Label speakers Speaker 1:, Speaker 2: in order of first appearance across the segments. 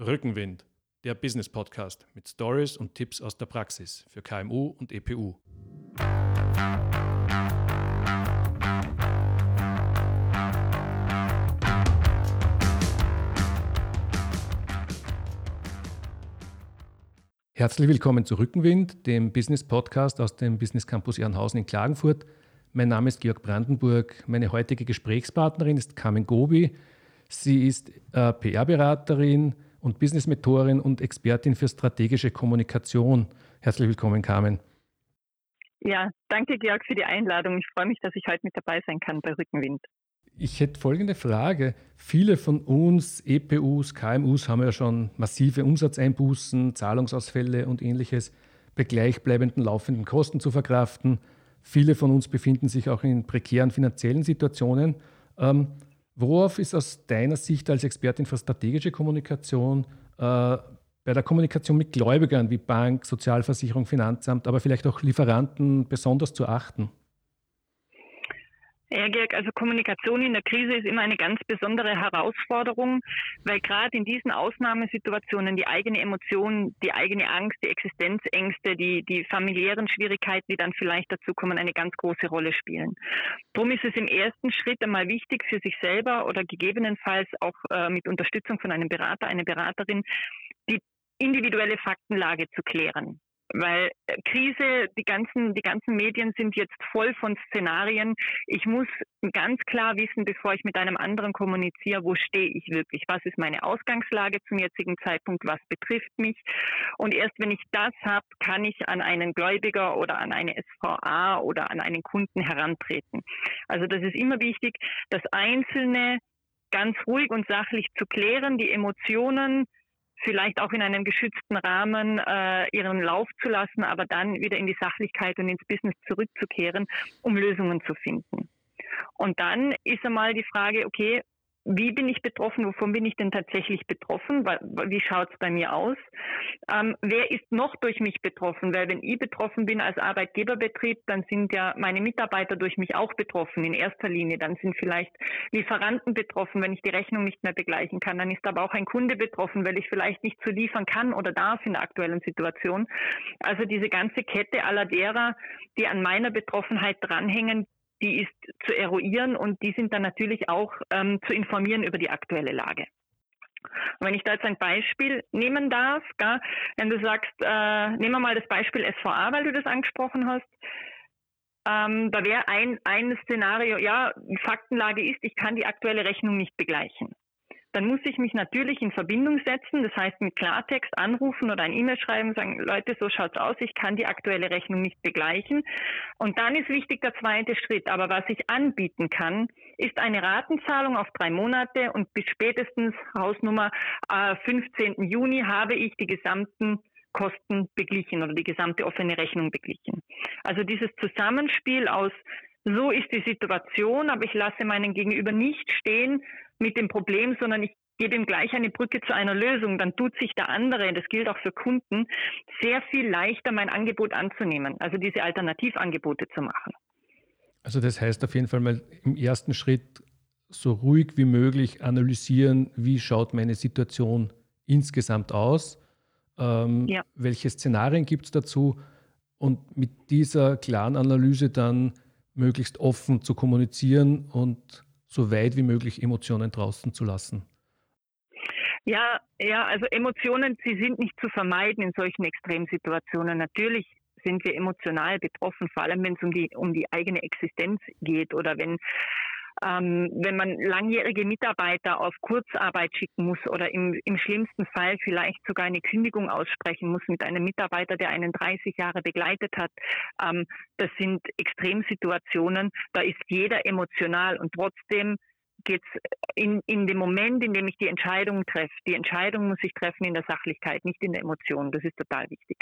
Speaker 1: Rückenwind, der Business Podcast mit Stories und Tipps aus der Praxis für KMU und EPU. Herzlich willkommen zu Rückenwind, dem Business Podcast aus dem Business Campus Ehrenhausen in Klagenfurt. Mein Name ist Georg Brandenburg. Meine heutige Gesprächspartnerin ist Carmen Gobi. Sie ist äh, PR-Beraterin, und Business-Mentorin und Expertin für strategische Kommunikation. Herzlich willkommen, Carmen.
Speaker 2: Ja, danke, Georg, für die Einladung. Ich freue mich, dass ich heute mit dabei sein kann bei Rückenwind.
Speaker 1: Ich hätte folgende Frage. Viele von uns, EPUs, KMUs, haben ja schon massive Umsatzeinbußen, Zahlungsausfälle und ähnliches bei gleichbleibenden laufenden Kosten zu verkraften. Viele von uns befinden sich auch in prekären finanziellen Situationen. Ähm, Worauf ist aus deiner Sicht als Expertin für strategische Kommunikation äh, bei der Kommunikation mit Gläubigern wie Bank, Sozialversicherung, Finanzamt, aber vielleicht auch Lieferanten besonders zu achten?
Speaker 2: Ja, Georg, also Kommunikation in der Krise ist immer eine ganz besondere Herausforderung, weil gerade in diesen Ausnahmesituationen die eigene Emotion, die eigene Angst, die Existenzängste, die, die familiären Schwierigkeiten, die dann vielleicht dazu kommen, eine ganz große Rolle spielen. Darum ist es im ersten Schritt einmal wichtig für sich selber oder gegebenenfalls auch äh, mit Unterstützung von einem Berater, einer Beraterin, die individuelle Faktenlage zu klären weil äh, Krise, die ganzen, die ganzen Medien sind jetzt voll von Szenarien. Ich muss ganz klar wissen, bevor ich mit einem anderen kommuniziere, wo stehe ich wirklich? Was ist meine Ausgangslage zum jetzigen Zeitpunkt? Was betrifft mich? Und erst wenn ich das habe, kann ich an einen Gläubiger oder an eine SVA oder an einen Kunden herantreten. Also das ist immer wichtig, das Einzelne ganz ruhig und sachlich zu klären, die Emotionen vielleicht auch in einem geschützten Rahmen äh, ihren Lauf zu lassen, aber dann wieder in die Sachlichkeit und ins Business zurückzukehren, um Lösungen zu finden. Und dann ist einmal die Frage, okay, wie bin ich betroffen, wovon bin ich denn tatsächlich betroffen, wie schaut es bei mir aus, ähm, wer ist noch durch mich betroffen, weil wenn ich betroffen bin als Arbeitgeberbetrieb, dann sind ja meine Mitarbeiter durch mich auch betroffen in erster Linie, dann sind vielleicht Lieferanten betroffen, wenn ich die Rechnung nicht mehr begleichen kann, dann ist aber auch ein Kunde betroffen, weil ich vielleicht nicht zu liefern kann oder darf in der aktuellen Situation. Also diese ganze Kette aller derer, die an meiner Betroffenheit dranhängen, die ist zu eruieren und die sind dann natürlich auch ähm, zu informieren über die aktuelle Lage. Und wenn ich da jetzt ein Beispiel nehmen darf, gell, wenn du sagst, äh, nehmen wir mal das Beispiel SVA, weil du das angesprochen hast, ähm, da wäre ein, ein Szenario, ja, die Faktenlage ist, ich kann die aktuelle Rechnung nicht begleichen dann muss ich mich natürlich in Verbindung setzen, das heißt mit Klartext anrufen oder ein E-Mail schreiben, sagen, Leute, so schaut's aus, ich kann die aktuelle Rechnung nicht begleichen. Und dann ist wichtig der zweite Schritt. Aber was ich anbieten kann, ist eine Ratenzahlung auf drei Monate und bis spätestens Hausnummer äh, 15. Juni habe ich die gesamten Kosten beglichen oder die gesamte offene Rechnung beglichen. Also dieses Zusammenspiel aus so ist die Situation, aber ich lasse meinen Gegenüber nicht stehen mit dem Problem, sondern ich gebe ihm gleich eine Brücke zu einer Lösung. Dann tut sich der andere, das gilt auch für Kunden, sehr viel leichter, mein Angebot anzunehmen, also diese Alternativangebote zu machen.
Speaker 1: Also das heißt auf jeden Fall mal im ersten Schritt so ruhig wie möglich analysieren, wie schaut meine Situation insgesamt aus, ähm, ja. welche Szenarien gibt es dazu und mit dieser klaren Analyse dann möglichst offen zu kommunizieren und so weit wie möglich Emotionen draußen zu lassen.
Speaker 2: Ja, ja, also Emotionen, sie sind nicht zu vermeiden in solchen Extremsituationen. Natürlich sind wir emotional betroffen, vor allem wenn es um die, um die eigene Existenz geht oder wenn ähm, wenn man langjährige Mitarbeiter auf Kurzarbeit schicken muss oder im, im schlimmsten Fall vielleicht sogar eine Kündigung aussprechen muss mit einem Mitarbeiter, der einen 30 Jahre begleitet hat, ähm, das sind Extremsituationen. Da ist jeder emotional und trotzdem geht es in, in dem Moment, in dem ich die Entscheidung treffe. Die Entscheidung muss ich treffen in der Sachlichkeit, nicht in der Emotion. Das ist total wichtig.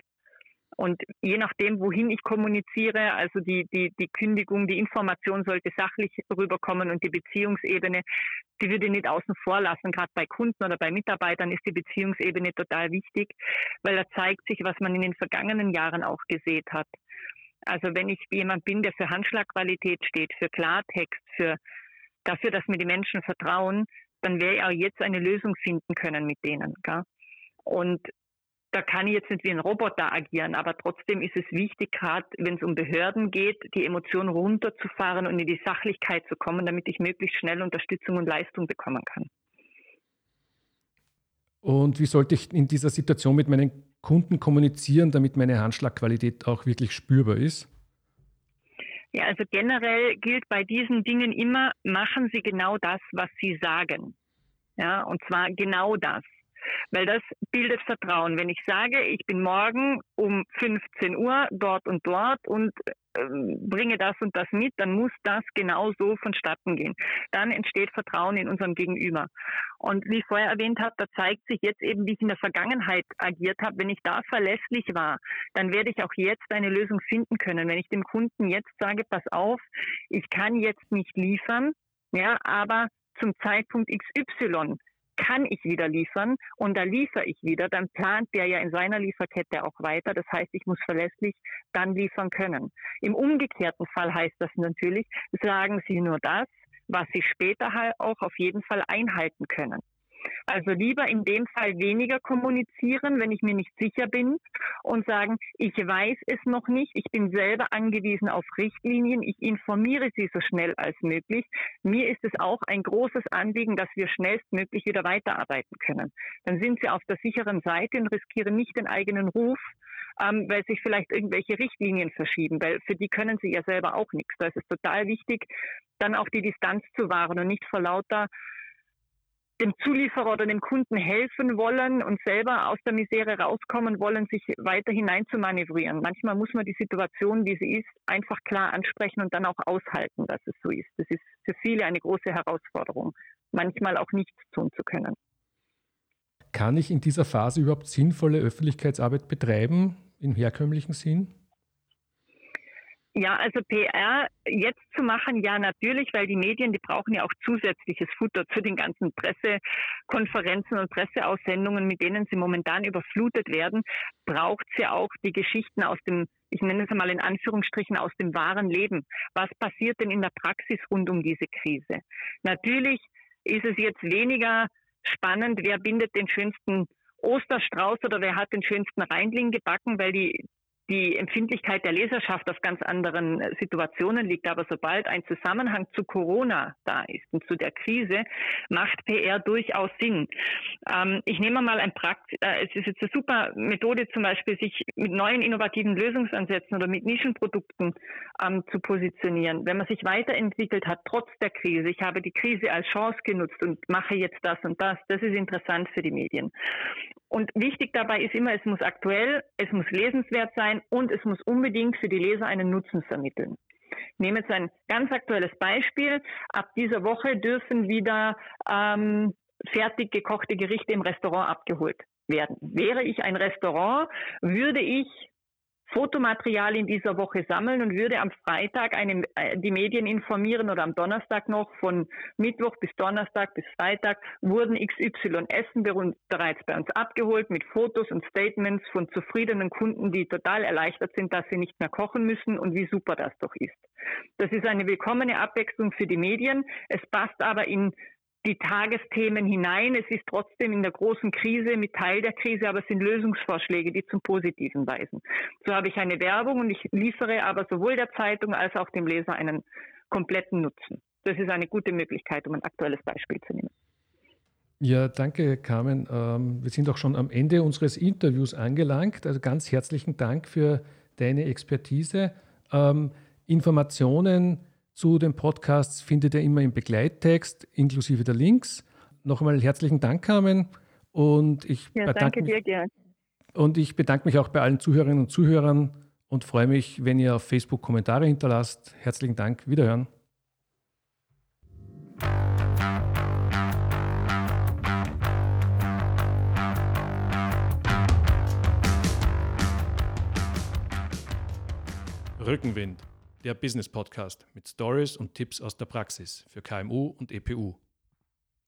Speaker 2: Und je nachdem, wohin ich kommuniziere, also die, die, die Kündigung, die Information sollte sachlich rüberkommen und die Beziehungsebene, die würde ich nicht außen vor lassen. Gerade bei Kunden oder bei Mitarbeitern ist die Beziehungsebene total wichtig, weil da zeigt sich, was man in den vergangenen Jahren auch gesehen hat. Also wenn ich jemand bin, der für Handschlagqualität steht, für Klartext, für dafür, dass mir die Menschen vertrauen, dann wäre ich auch jetzt eine Lösung finden können mit denen. Gell? Und da kann ich jetzt nicht wie ein Roboter agieren, aber trotzdem ist es wichtig, gerade wenn es um Behörden geht, die Emotionen runterzufahren und in die Sachlichkeit zu kommen, damit ich möglichst schnell Unterstützung und Leistung bekommen kann.
Speaker 1: Und wie sollte ich in dieser Situation mit meinen Kunden kommunizieren, damit meine Handschlagqualität auch wirklich spürbar ist?
Speaker 2: Ja, also generell gilt bei diesen Dingen immer, machen Sie genau das, was Sie sagen. Ja, und zwar genau das. Weil das bildet Vertrauen. Wenn ich sage, ich bin morgen um 15 Uhr dort und dort und ähm, bringe das und das mit, dann muss das genau so vonstatten gehen. Dann entsteht Vertrauen in unserem Gegenüber. Und wie ich vorher erwähnt habe, da zeigt sich jetzt eben, wie ich in der Vergangenheit agiert habe. Wenn ich da verlässlich war, dann werde ich auch jetzt eine Lösung finden können. Wenn ich dem Kunden jetzt sage, pass auf, ich kann jetzt nicht liefern, ja, aber zum Zeitpunkt XY kann ich wieder liefern und da liefere ich wieder, dann plant der ja in seiner Lieferkette auch weiter. Das heißt, ich muss verlässlich dann liefern können. Im umgekehrten Fall heißt das natürlich, sagen Sie nur das, was Sie später halt auch auf jeden Fall einhalten können. Also lieber in dem Fall weniger kommunizieren, wenn ich mir nicht sicher bin und sagen, ich weiß es noch nicht, ich bin selber angewiesen auf Richtlinien, ich informiere Sie so schnell als möglich. Mir ist es auch ein großes Anliegen, dass wir schnellstmöglich wieder weiterarbeiten können. Dann sind Sie auf der sicheren Seite und riskieren nicht den eigenen Ruf, ähm, weil sich vielleicht irgendwelche Richtlinien verschieben, weil für die können sie ja selber auch nichts. Da ist es total wichtig, dann auch die Distanz zu wahren und nicht vor lauter dem Zulieferer oder dem Kunden helfen wollen und selber aus der Misere rauskommen wollen, sich weiter hinein zu manövrieren. Manchmal muss man die Situation, wie sie ist, einfach klar ansprechen und dann auch aushalten, dass es so ist. Das ist für viele eine große Herausforderung, manchmal auch nichts tun zu können.
Speaker 1: Kann ich in dieser Phase überhaupt sinnvolle Öffentlichkeitsarbeit betreiben, im herkömmlichen Sinn?
Speaker 2: Ja, also PR jetzt zu machen, ja natürlich, weil die Medien, die brauchen ja auch zusätzliches Futter zu den ganzen Pressekonferenzen und Presseaussendungen, mit denen sie momentan überflutet werden, braucht ja auch die Geschichten aus dem, ich nenne es einmal in Anführungsstrichen, aus dem wahren Leben. Was passiert denn in der Praxis rund um diese Krise? Natürlich ist es jetzt weniger spannend, wer bindet den schönsten Osterstrauß oder wer hat den schönsten Reindling gebacken, weil die, die Empfindlichkeit der Leserschaft auf ganz anderen äh, Situationen liegt. Aber sobald ein Zusammenhang zu Corona da ist und zu der Krise, macht PR durchaus Sinn. Ähm, ich nehme mal ein Prakt, äh, es ist jetzt eine super Methode zum Beispiel, sich mit neuen innovativen Lösungsansätzen oder mit Nischenprodukten ähm, zu positionieren. Wenn man sich weiterentwickelt hat, trotz der Krise, ich habe die Krise als Chance genutzt und mache jetzt das und das, das ist interessant für die Medien. Und wichtig dabei ist immer, es muss aktuell, es muss lesenswert sein und es muss unbedingt für die Leser einen Nutzen vermitteln. Ich nehme jetzt ein ganz aktuelles Beispiel. Ab dieser Woche dürfen wieder ähm, fertig gekochte Gerichte im Restaurant abgeholt werden. Wäre ich ein Restaurant, würde ich Fotomaterial in dieser Woche sammeln und würde am Freitag eine, äh, die Medien informieren oder am Donnerstag noch von Mittwoch bis Donnerstag bis Freitag wurden XY Essen bereits bei uns abgeholt mit Fotos und Statements von zufriedenen Kunden, die total erleichtert sind, dass sie nicht mehr kochen müssen und wie super das doch ist. Das ist eine willkommene Abwechslung für die Medien. Es passt aber in die Tagesthemen hinein. Es ist trotzdem in der großen Krise mit Teil der Krise, aber es sind Lösungsvorschläge, die zum Positiven weisen. So habe ich eine Werbung und ich liefere aber sowohl der Zeitung als auch dem Leser einen kompletten Nutzen. Das ist eine gute Möglichkeit, um ein aktuelles Beispiel zu nehmen.
Speaker 1: Ja, danke, Carmen. Ähm, wir sind auch schon am Ende unseres Interviews angelangt. Also ganz herzlichen Dank für deine Expertise. Ähm, Informationen zu den Podcasts findet ihr immer im Begleittext inklusive der Links. Noch einmal herzlichen Dank, Carmen. Und ich
Speaker 2: ja, danke dir, Gerd.
Speaker 1: Und ich bedanke mich auch bei allen Zuhörerinnen und Zuhörern und freue mich, wenn ihr auf Facebook Kommentare hinterlasst. Herzlichen Dank. Wiederhören. Rückenwind der Business Podcast mit Stories und Tipps aus der Praxis für KMU und EPU.